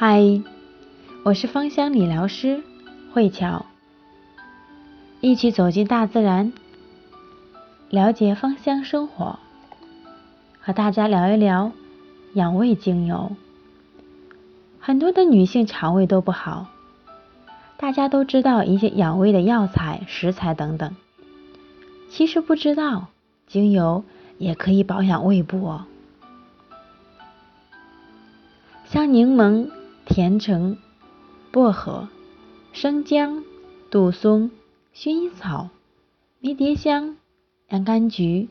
嗨，我是芳香理疗师慧巧，一起走进大自然，了解芳香生活，和大家聊一聊养胃精油。很多的女性肠胃都不好，大家都知道一些养胃的药材、食材等等，其实不知道精油也可以保养胃部哦，像柠檬。甜橙、薄荷、生姜、杜松、薰衣草、迷迭香、洋甘菊、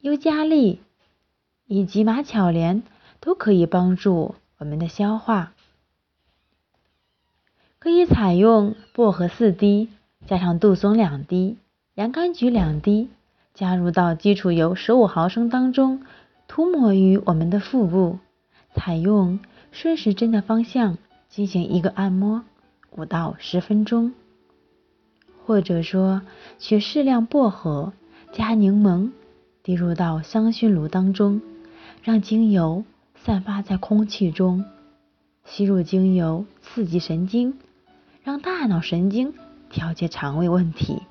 尤加利以及马巧莲都可以帮助我们的消化。可以采用薄荷四滴，加上杜松两滴、洋甘菊两滴，加入到基础油十五毫升当中，涂抹于我们的腹部，采用。顺时针的方向进行一个按摩，五到十分钟，或者说取适量薄荷加柠檬，滴入到香薰炉当中，让精油散发在空气中，吸入精油刺激神经，让大脑神经调节肠胃问题。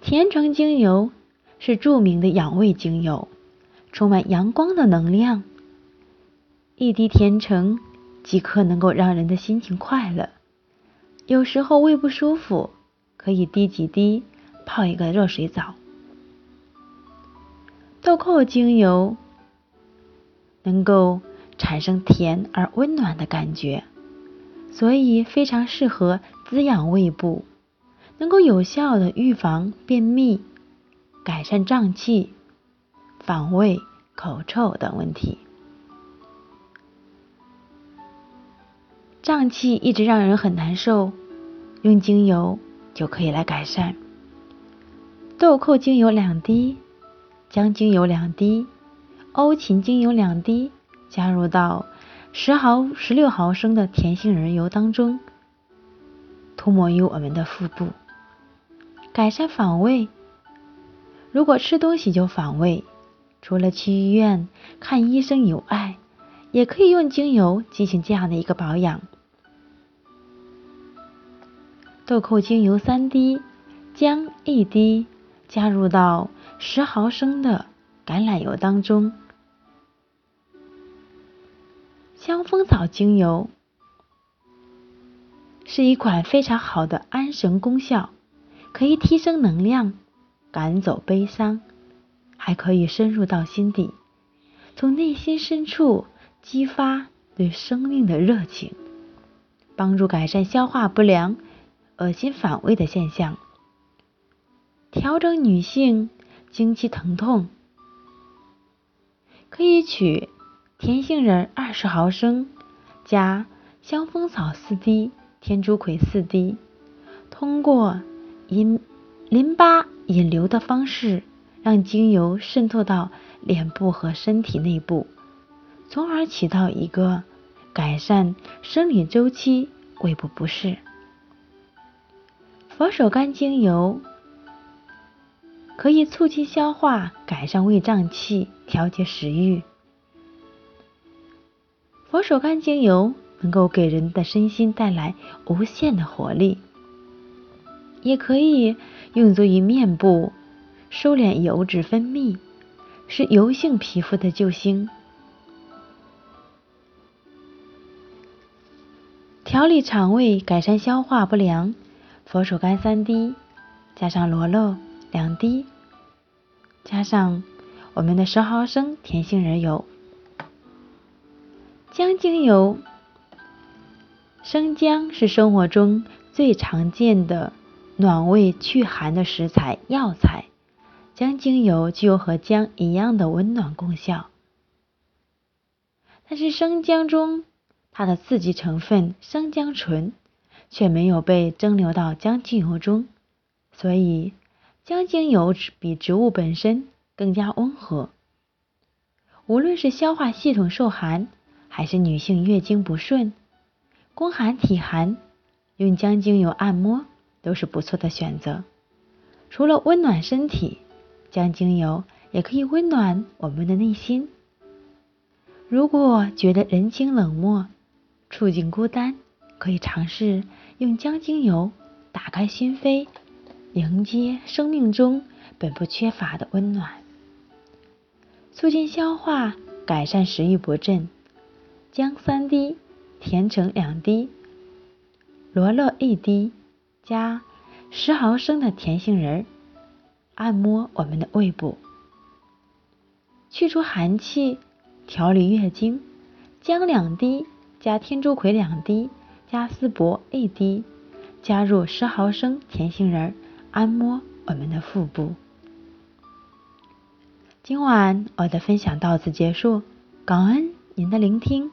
甜橙精油是著名的养胃精油。充满阳光的能量，一滴甜橙即刻能够让人的心情快乐。有时候胃不舒服，可以滴几滴，泡一个热水澡。豆蔻精油能够产生甜而温暖的感觉，所以非常适合滋养胃部，能够有效的预防便秘，改善胀气。反胃、口臭等问题，胀气一直让人很难受，用精油就可以来改善。豆蔻精油两滴，姜精油两滴，欧芹精油两滴，加入到十毫十六毫升的甜杏仁油当中，涂抹于我们的腹部，改善反胃。如果吃东西就反胃。除了去医院看医生以外，也可以用精油进行这样的一个保养。豆蔻精油三滴，姜一滴，加入到十毫升的橄榄油当中。香蜂草精油是一款非常好的安神功效，可以提升能量，赶走悲伤。还可以深入到心底，从内心深处激发对生命的热情，帮助改善消化不良、恶心反胃的现象，调整女性经期疼痛。可以取甜杏仁二十毫升，加香蜂草四滴、天竺葵四滴，通过引淋巴引流的方式。让精油渗透到脸部和身体内部，从而起到一个改善生理周期、胃部不适。佛手柑精油可以促进消化、改善胃胀气、调节食欲。佛手柑精油能够给人的身心带来无限的活力，也可以用作于面部。收敛油脂分泌，是油性皮肤的救星。调理肠胃，改善消化不良，佛手柑三滴，加上罗勒两滴，加上我们的十毫升甜杏仁油。姜精油，生姜是生活中最常见的暖胃祛寒的食材药材。姜精油具有和姜一样的温暖功效，但是生姜中它的刺激成分生姜醇却没有被蒸馏到姜精油中，所以姜精油比植物本身更加温和。无论是消化系统受寒，还是女性月经不顺、宫寒体寒，用姜精油按摩都是不错的选择。除了温暖身体。姜精油也可以温暖我们的内心。如果觉得人情冷漠、处境孤单，可以尝试用姜精油打开心扉，迎接生命中本不缺乏的温暖，促进消化，改善食欲不振。姜三滴，甜橙两滴，罗勒一滴，加十毫升的甜杏仁儿，按摩我们的胃部，去除寒气。调理月经，姜两滴加天竺葵两滴加丝柏一滴，加入十毫升甜杏仁，按摩我们的腹部。今晚我的分享到此结束，感恩您的聆听。